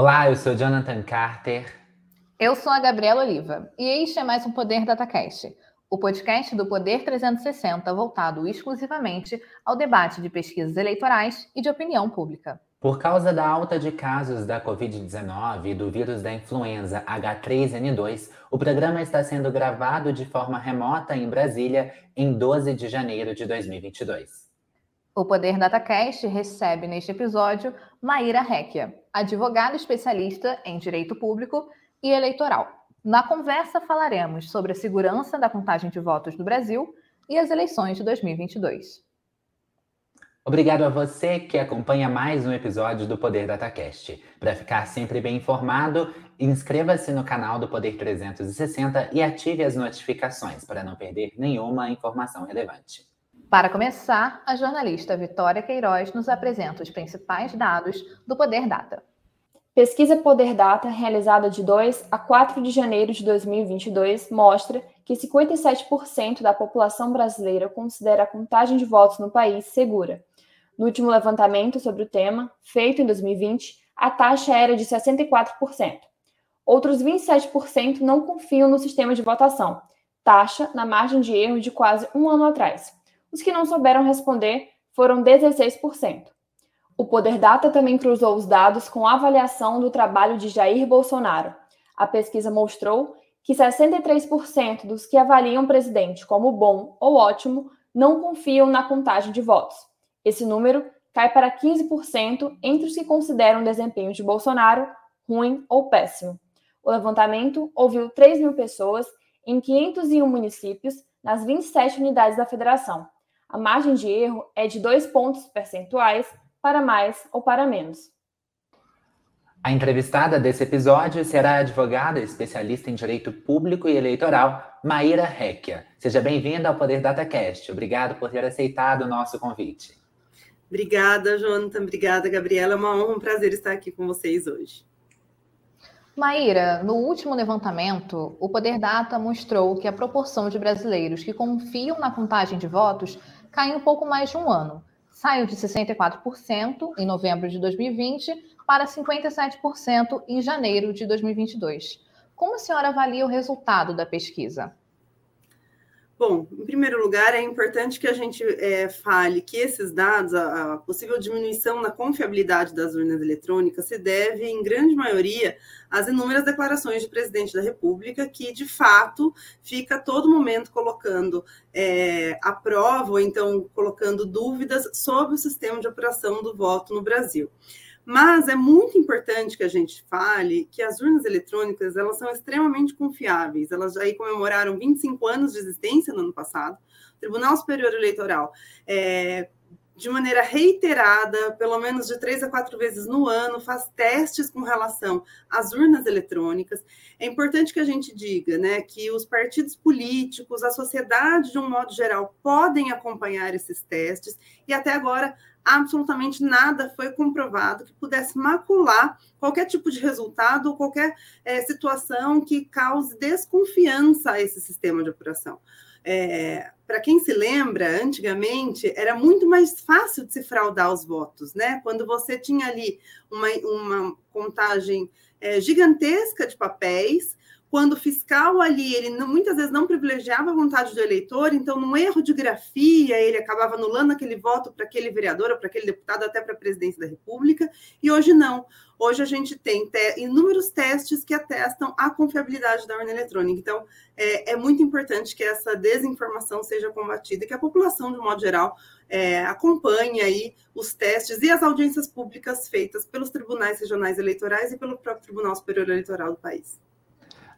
Olá, eu sou Jonathan Carter. Eu sou a Gabriela Oliva e este é mais um Poder DataCast, o podcast do Poder 360 voltado exclusivamente ao debate de pesquisas eleitorais e de opinião pública. Por causa da alta de casos da Covid-19 e do vírus da influenza H3N2, o programa está sendo gravado de forma remota em Brasília em 12 de janeiro de 2022. O Poder DataCast recebe neste episódio Maíra Recchia, advogada especialista em direito público e eleitoral. Na conversa falaremos sobre a segurança da contagem de votos no Brasil e as eleições de 2022. Obrigado a você que acompanha mais um episódio do Poder DataCast. Para ficar sempre bem informado, inscreva-se no canal do Poder 360 e ative as notificações para não perder nenhuma informação relevante. Para começar, a jornalista Vitória Queiroz nos apresenta os principais dados do Poder Data. Pesquisa Poder Data, realizada de 2 a 4 de janeiro de 2022, mostra que 57% da população brasileira considera a contagem de votos no país segura. No último levantamento sobre o tema, feito em 2020, a taxa era de 64%. Outros 27% não confiam no sistema de votação, taxa na margem de erro de quase um ano atrás. Os que não souberam responder foram 16%. O Poder Data também cruzou os dados com a avaliação do trabalho de Jair Bolsonaro. A pesquisa mostrou que 63% dos que avaliam o presidente como bom ou ótimo não confiam na contagem de votos. Esse número cai para 15% entre os que consideram o desempenho de Bolsonaro ruim ou péssimo. O levantamento ouviu 3 mil pessoas em 501 municípios nas 27 unidades da federação a margem de erro é de dois pontos percentuais para mais ou para menos. A entrevistada desse episódio será a advogada especialista em direito público e eleitoral, Maíra Recchia. Seja bem-vinda ao Poder DataCast. Obrigado por ter aceitado o nosso convite. Obrigada, Jonathan. Obrigada, Gabriela. É uma honra, um prazer estar aqui com vocês hoje. Maíra, no último levantamento, o Poder Data mostrou que a proporção de brasileiros que confiam na contagem de votos cai um pouco mais de um ano. Saiu de 64% em novembro de 2020 para 57% em janeiro de 2022. Como a senhora avalia o resultado da pesquisa? Bom, em primeiro lugar, é importante que a gente é, fale que esses dados, a, a, possível diminuição na confiabilidade das urnas eletrônicas, se deve, em grande maioria, às inúmeras declarações do presidente da República, que, de fato, fica a todo momento colocando é, a prova, ou então colocando dúvidas sobre o sistema de apuração do voto no Brasil. Mas é muito importante que a gente fale que as urnas eletrônicas elas são extremamente confiáveis. Elas aí comemoraram 25 anos de existência no ano passado. O Tribunal Superior Eleitoral é, de maneira reiterada, pelo menos de três a quatro vezes no ano, faz testes com relação às urnas eletrônicas. É importante que a gente diga né, que os partidos políticos, a sociedade, de um modo geral, podem acompanhar esses testes, e até agora absolutamente nada foi comprovado que pudesse macular qualquer tipo de resultado ou qualquer é, situação que cause desconfiança a esse sistema de apuração. É, Para quem se lembra, antigamente era muito mais fácil de se fraudar os votos, né? Quando você tinha ali uma, uma contagem é, gigantesca de papéis, quando o fiscal ali, ele não, muitas vezes não privilegiava a vontade do eleitor, então, num erro de grafia, ele acabava anulando aquele voto para aquele vereador para aquele deputado, até para a presidência da República, e hoje não. Hoje a gente tem te inúmeros testes que atestam a confiabilidade da urna eletrônica. Então, é, é, muito importante que essa desinformação seja combatida e que a população, de modo geral, é, acompanhe aí os testes e as audiências públicas feitas pelos tribunais regionais eleitorais e pelo próprio Tribunal Superior Eleitoral do país.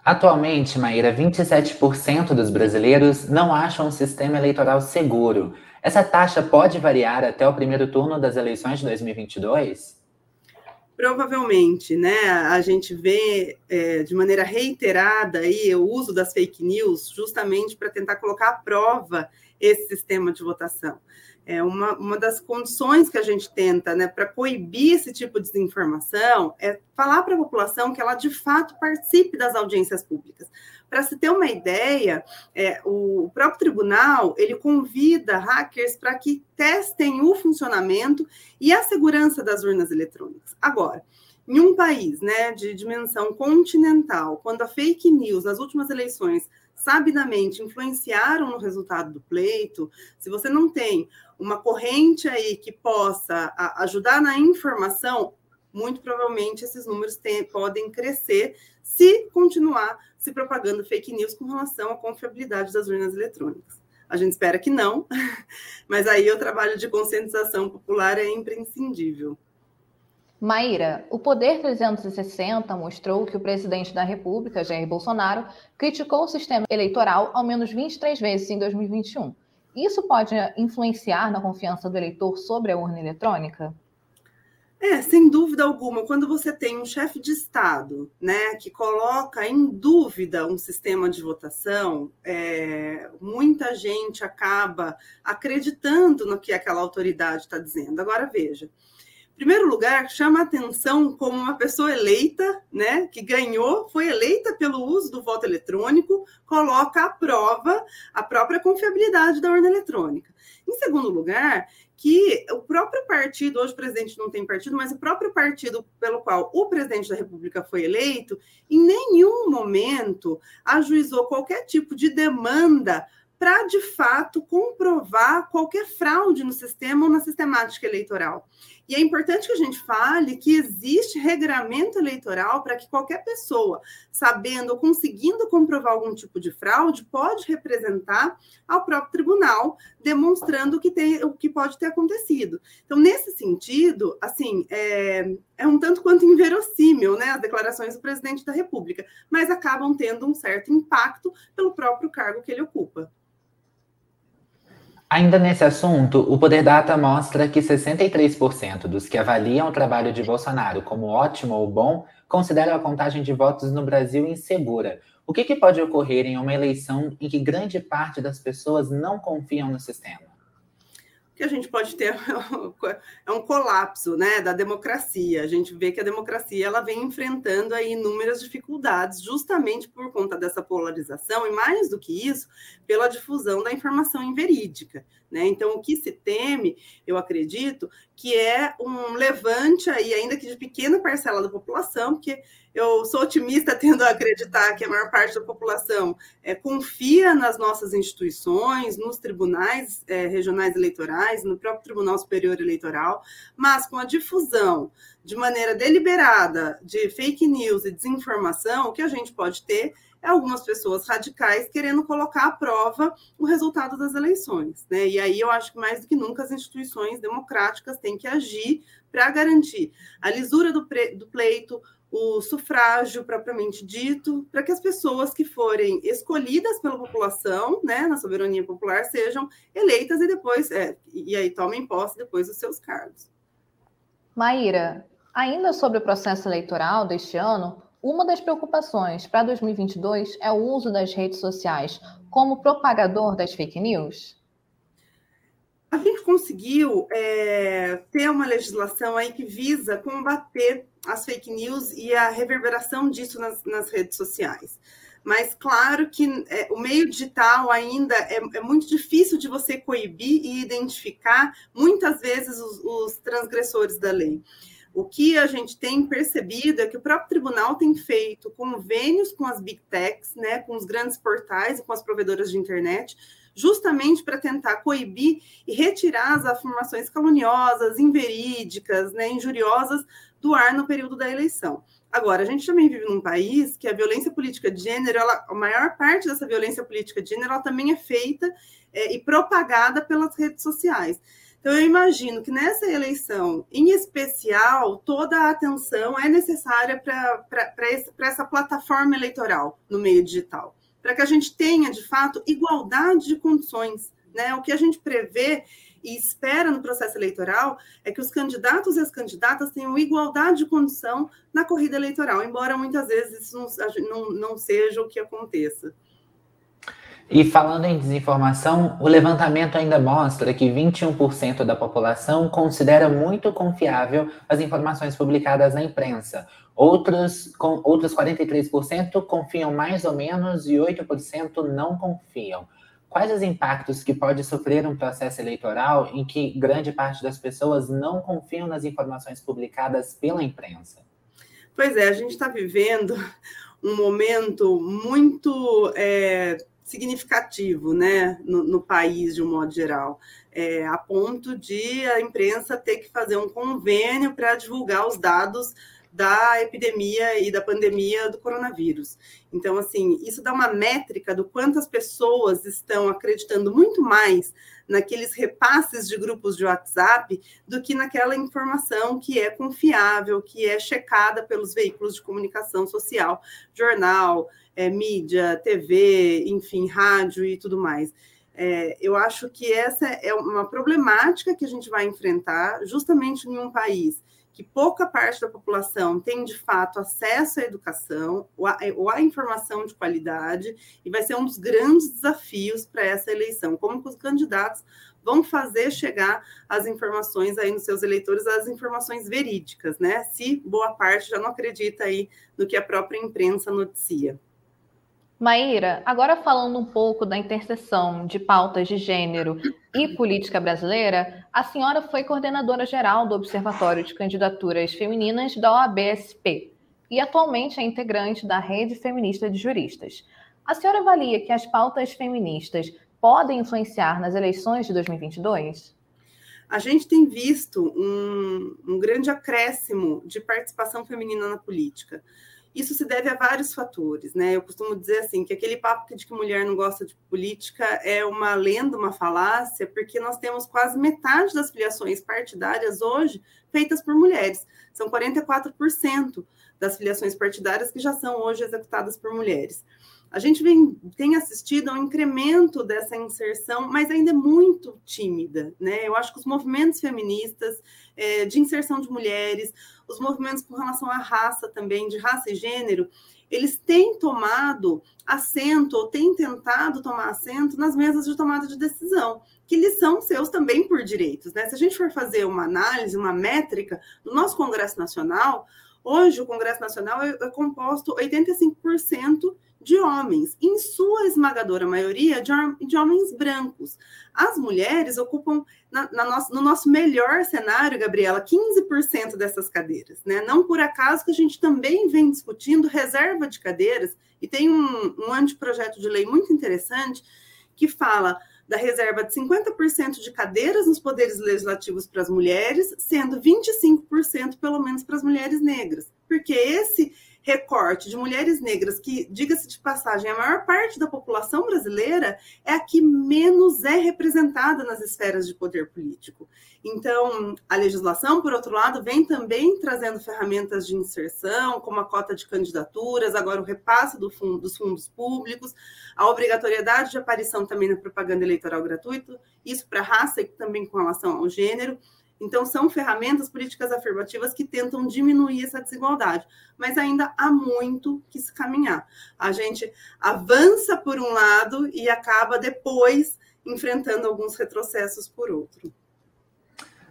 Atualmente, Maíra, 27% dos brasileiros não acham o sistema eleitoral seguro. Essa taxa pode variar até o primeiro turno das eleições de 2022? Provavelmente, né? A gente vê é, de maneira reiterada aí o uso das fake news justamente para tentar colocar à prova esse sistema de votação. É uma, uma das condições que a gente tenta, né, para coibir esse tipo de desinformação é falar para a população que ela de fato participe das audiências públicas. Para se ter uma ideia, é, o próprio tribunal ele convida hackers para que testem o funcionamento e a segurança das urnas eletrônicas. Agora, Em um país né, de dimensão continental, quando a fake news nas últimas eleições sabidamente influenciaram no resultado do pleito, se você não tem uma corrente aí que possa ajudar na informação, muito provavelmente esses números tem, podem crescer se continuar se propagando fake news com relação à confiabilidade das urnas eletrônicas. A gente espera que não, mas aí o trabalho de conscientização popular é imprescindível. Maíra, o Poder 360 mostrou que o presidente da República, Jair Bolsonaro, criticou o sistema eleitoral ao menos 23 vezes em 2021. Isso pode influenciar na confiança do eleitor sobre a urna eletrônica? É, sem dúvida alguma, quando você tem um chefe de Estado né, que coloca em dúvida um sistema de votação, é, muita gente acaba acreditando no que aquela autoridade está dizendo. Agora, veja, primeiro lugar, chama atenção como uma pessoa eleita, né, que ganhou, foi eleita pelo uso do voto eletrônico, coloca à prova a própria confiabilidade da urna eletrônica. Em segundo lugar, que o próprio partido, hoje o presidente não tem partido, mas o próprio partido pelo qual o presidente da República foi eleito, em nenhum momento ajuizou qualquer tipo de demanda para, de fato, comprovar qualquer fraude no sistema ou na sistemática eleitoral. E é importante que a gente fale que existe regramento eleitoral para que qualquer pessoa, sabendo ou conseguindo comprovar algum tipo de fraude, pode representar ao próprio tribunal, demonstrando o que, tem, o que pode ter acontecido. Então, nesse sentido, assim, é, é um tanto quanto inverossímil né, as declarações do presidente da República, mas acabam tendo um certo impacto pelo próprio cargo que ele ocupa. Ainda nesse assunto, o Poder Data mostra que 63% dos que avaliam o trabalho de Bolsonaro como ótimo ou bom consideram a contagem de votos no Brasil insegura. O que, que pode ocorrer em uma eleição em que grande parte das pessoas não confiam no sistema? Que a gente pode ter é um colapso né, da democracia. A gente vê que a democracia ela vem enfrentando aí inúmeras dificuldades, justamente por conta dessa polarização, e mais do que isso, pela difusão da informação inverídica. Né? Então, o que se teme, eu acredito, que é um levante aí, ainda que de pequena parcela da população, porque eu sou otimista tendo a acreditar que a maior parte da população é, confia nas nossas instituições, nos tribunais é, regionais eleitorais, no próprio Tribunal Superior Eleitoral, mas com a difusão de maneira deliberada de fake news e desinformação, o que a gente pode ter é algumas pessoas radicais querendo colocar à prova o resultado das eleições. Né? E aí eu acho que mais do que nunca as instituições democráticas têm que agir para garantir a lisura do, do pleito, o sufrágio propriamente dito, para que as pessoas que forem escolhidas pela população, né, na soberania popular, sejam eleitas e depois, é, e aí tomem posse depois dos seus cargos. Maíra, ainda sobre o processo eleitoral deste ano, uma das preocupações para 2022 é o uso das redes sociais como propagador das fake news? A gente conseguiu é, ter uma legislação aí que visa combater as fake news e a reverberação disso nas, nas redes sociais. Mas claro que é, o meio digital ainda é, é, muito difícil de você coibir e identificar muitas vezes os, os transgressores da lei. O que a gente tem percebido é que o próprio tribunal tem feito convênios com as big techs, né, com os grandes portais e com as provedoras de internet, justamente para tentar coibir e retirar as afirmações caluniosas, inverídicas, né, injuriosas do ar no período da eleição. Agora, a gente também vive num país que a violência política de gênero, ela, a maior parte dessa violência política de gênero, ela também é feita é, e propagada pelas redes sociais. Então, eu imagino que nessa eleição, em especial, toda a atenção é necessária para essa plataforma eleitoral no meio digital, para que a gente tenha, de fato, igualdade de condições. Né? O que a gente prevê e espera no processo eleitoral é que os candidatos e as candidatas tenham igualdade de condição na corrida eleitoral, embora muitas vezes isso não, não, não seja o que aconteça. E falando em desinformação, o levantamento ainda mostra que 21% da população considera muito confiável as informações publicadas na imprensa. Outros, com, outros 43% confiam mais ou menos e 8% não confiam. Quais os impactos que pode sofrer um processo eleitoral em que grande parte das pessoas não confiam nas informações publicadas pela imprensa? Pois é, a gente está vivendo um momento muito é, significativo né, no, no, país, de um modo geral, é, a ponto de a imprensa ter que fazer um convênio para divulgar os dados da epidemia e da pandemia do coronavírus. Então, assim, isso dá uma métrica do quantas pessoas estão acreditando muito mais naqueles repasses de grupos de WhatsApp do que naquela informação que é confiável, que é checada pelos veículos de comunicação social, jornal, é, mídia, TV, enfim, rádio e tudo mais. É, eu acho que essa é uma problemática que a gente vai enfrentar justamente em um país que pouca parte da população tem de fato acesso à educação ou à, informação de qualidade, e vai ser um dos grandes desafios para essa eleição, como os candidatos vão fazer chegar as informações aí nos seus eleitores, as informações verídicas, né? Se boa parte já não acredita aí no que a própria imprensa noticia. Maíra, agora falando um pouco da interseção de pautas de gênero e política brasileira, a senhora foi coordenadora geral do Observatório de Candidaturas Femininas da OABSP e atualmente é integrante da Rede Feminista de Juristas. A senhora avalia que as pautas feministas podem influenciar nas eleições de 2022? A gente tem visto um, um grande acréscimo de participação feminina na política. Isso se deve a vários fatores, né? Eu costumo dizer assim que aquele papo de que mulher não gosta de política é uma lenda, uma falácia, porque nós temos quase metade das filiações partidárias hoje feitas por mulheres. São 44% das filiações partidárias que já são hoje executadas por mulheres. A gente vem, tem assistido a um incremento dessa inserção, mas ainda é muito tímida. Né? Eu acho que os movimentos feministas é, de inserção de mulheres, os movimentos com relação à raça também, de raça e gênero, eles têm tomado assento ou têm tentado tomar assento nas mesas de tomada de decisão, que lhes são seus também por direitos. Né? Se a gente for fazer uma análise, uma métrica, no nosso Congresso Nacional, hoje o Congresso Nacional é, é composto 85% de homens, em sua esmagadora maioria de, de homens brancos. As mulheres ocupam, na, na nosso, no nosso melhor cenário, Gabriela, 15% dessas cadeiras. Né? Não por acaso que a gente também vem discutindo reserva de cadeiras, e tem um, um anteprojeto de lei muito interessante que fala da reserva de 50% de cadeiras nos poderes legislativos para as mulheres, sendo 25% pelo menos para as mulheres negras. Porque esse recorte de mulheres negras, que, diga-se de passagem, a maior parte da população brasileira é a que menos é representada nas esferas de poder político. Então, a legislação, por outro lado, vem também trazendo ferramentas de inserção, como a cota de candidaturas, agora o repasse do fundo, dos fundos públicos, a obrigatoriedade de aparição também na propaganda eleitoral gratuita, isso para raça e também com relação ao gênero. Então, são ferramentas políticas afirmativas que tentam diminuir essa desigualdade, mas ainda há muito que se caminhar. A gente avança por um lado e acaba depois enfrentando alguns retrocessos por outro.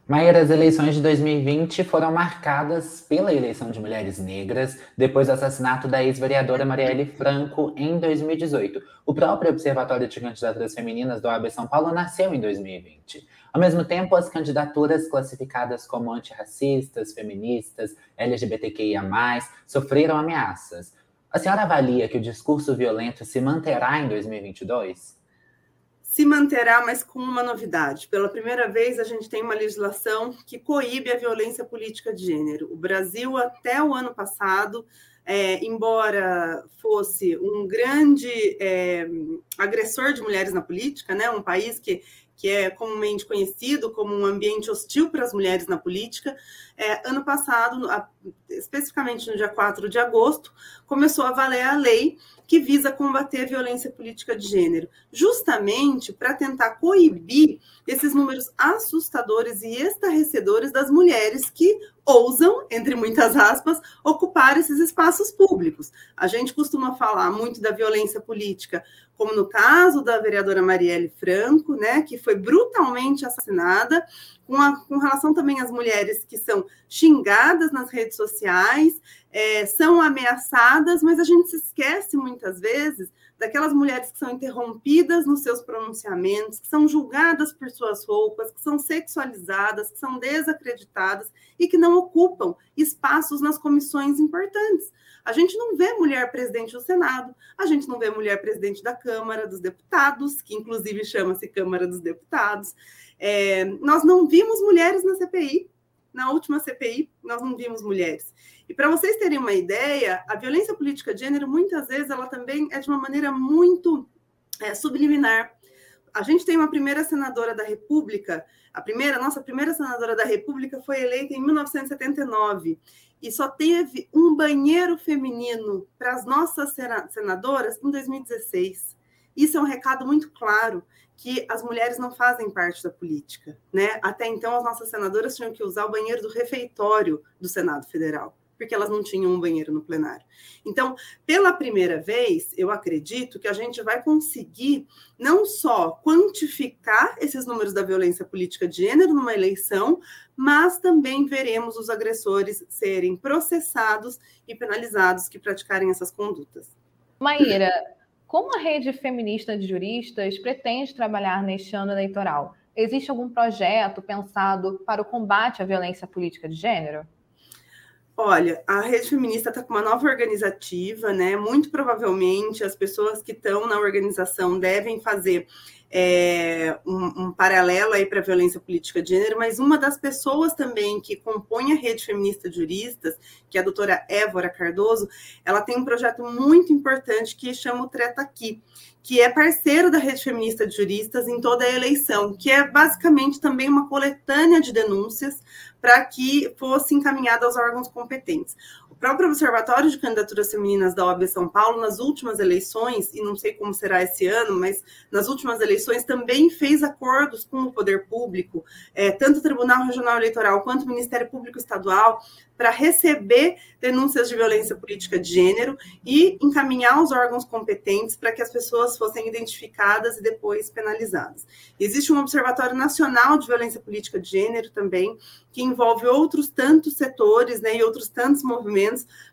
Maíra, as eleições de 2020 foram marcadas pela eleição de mulheres negras depois do assassinato da ex-vereadora Marielle Franco em 2018. O próprio Observatório de Candidaturas Femininas do OAB São Paulo nasceu em 2020. Ao mesmo tempo, as candidaturas classificadas como antirracistas, feministas, LGBTQIA+, sofreram ameaças. A senhora avalia que o discurso violento se manterá em 2022? se manterá, mas com uma novidade. Pela primeira vez, a gente tem uma legislação que coíbe a violência política de gênero. O Brasil, até o ano passado, é, embora fosse um grande é, agressor de mulheres na política, né, um país que que é comumente conhecido como um ambiente hostil para as mulheres na política, é, ano passado, especificamente no dia 4 de agosto, começou a valer a lei que visa combater a violência política de gênero, justamente para tentar coibir esses números assustadores e estarrecedores das mulheres que ousam, entre muitas aspas, ocupar esses espaços públicos. A gente costuma falar muito da violência política, como no caso da vereadora Marielle Franco, né, que foi brutalmente assassinada, com, a, com relação também às mulheres que são xingadas nas redes sociais, é, são ameaçadas, mas a gente se esquece muitas vezes daquelas mulheres que são interrompidas nos seus pronunciamentos, que são julgadas por suas roupas, que são sexualizadas, que são desacreditadas e que não ocupam espaços nas comissões importantes. A gente não vê mulher presidente do Senado, a gente não vê mulher presidente da Câmara dos Deputados, que inclusive chama-se Câmara dos Deputados. É, nós não vimos mulheres na CPI, na última CPI, nós não vimos mulheres. E para vocês terem uma ideia, a violência política de gênero, muitas vezes, ela também é de uma maneira muito é, subliminar. A gente tem uma primeira senadora da República, a primeira, nossa primeira senadora da República foi eleita em 1979 e só teve um banheiro feminino para as nossas senadoras em 2016. Isso é um recado muito claro que as mulheres não fazem parte da política, né? Até então as nossas senadoras tinham que usar o banheiro do refeitório do Senado Federal, porque elas não tinham um banheiro no plenário. Então, pela primeira vez, eu acredito que a gente vai conseguir não só quantificar esses números da violência política de gênero numa eleição, mas também veremos os agressores serem processados e penalizados que praticarem essas condutas. Maíra, como a rede feminista de juristas pretende trabalhar neste ano eleitoral? Existe algum projeto pensado para o combate à violência política de gênero? Olha, a rede feminista está com uma nova organizativa, né? Muito provavelmente as pessoas que estão na organização devem fazer é, um, um, paralelo aí para a violência política de gênero, mas uma das pessoas também que compõe a rede feminista de juristas, que é a doutora Évora Cardoso, ela tem um projeto muito importante que chama o Treta Aqui, que é parceiro da rede feminista de juristas em toda a eleição, que é basicamente também uma coletânea de denúncias para que fosse encaminhada aos órgãos competentes próprio Observatório de Candidaturas Femininas da OAB São Paulo, nas últimas eleições, e não sei como será esse ano, mas nas últimas eleições também fez acordos com o poder público, é, tanto o Tribunal Regional Eleitoral quanto o Ministério Público Estadual, para receber denúncias de violência política de gênero e encaminhar os órgãos competentes para que as pessoas fossem identificadas e depois penalizadas. Existe um Observatório Nacional de Violência Política de Gênero também, que envolve outros tantos setores né, e outros tantos movimentos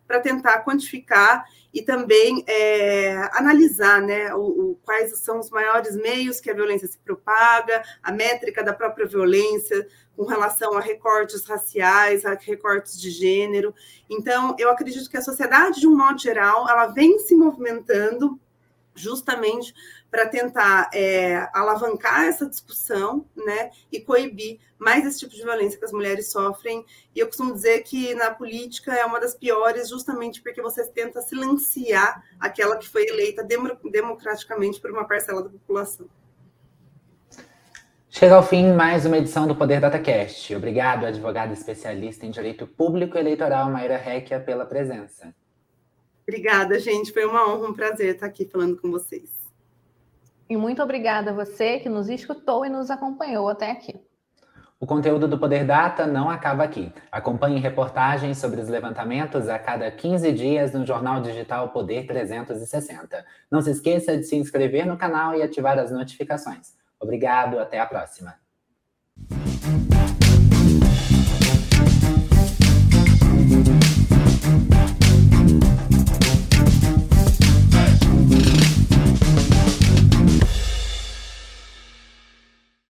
para tentar quantificar e também é, analisar né, o, o, quais são os maiores meios que a violência se propaga, a métrica da própria violência com relação a recortes raciais, a recortes de gênero. Então, eu acredito que a sociedade, de um modo geral, ela vem se movimentando justamente para tentar é, alavancar essa discussão, né, e coibir mais esse tipo de violência que as mulheres sofrem. E eu costumo dizer que na política é uma das piores, justamente porque você tenta silenciar aquela que foi eleita democraticamente por uma parcela da população. Chega ao fim mais uma edição do Poder DataCast. Obrigado, advogada especialista em direito público eleitoral, Maíra Requia, pela presença. Obrigada, gente. Foi uma honra, um prazer estar aqui falando com vocês. E muito obrigada a você que nos escutou e nos acompanhou até aqui. O conteúdo do Poder Data não acaba aqui. Acompanhe reportagens sobre os levantamentos a cada 15 dias no jornal digital Poder 360. Não se esqueça de se inscrever no canal e ativar as notificações. Obrigado, até a próxima.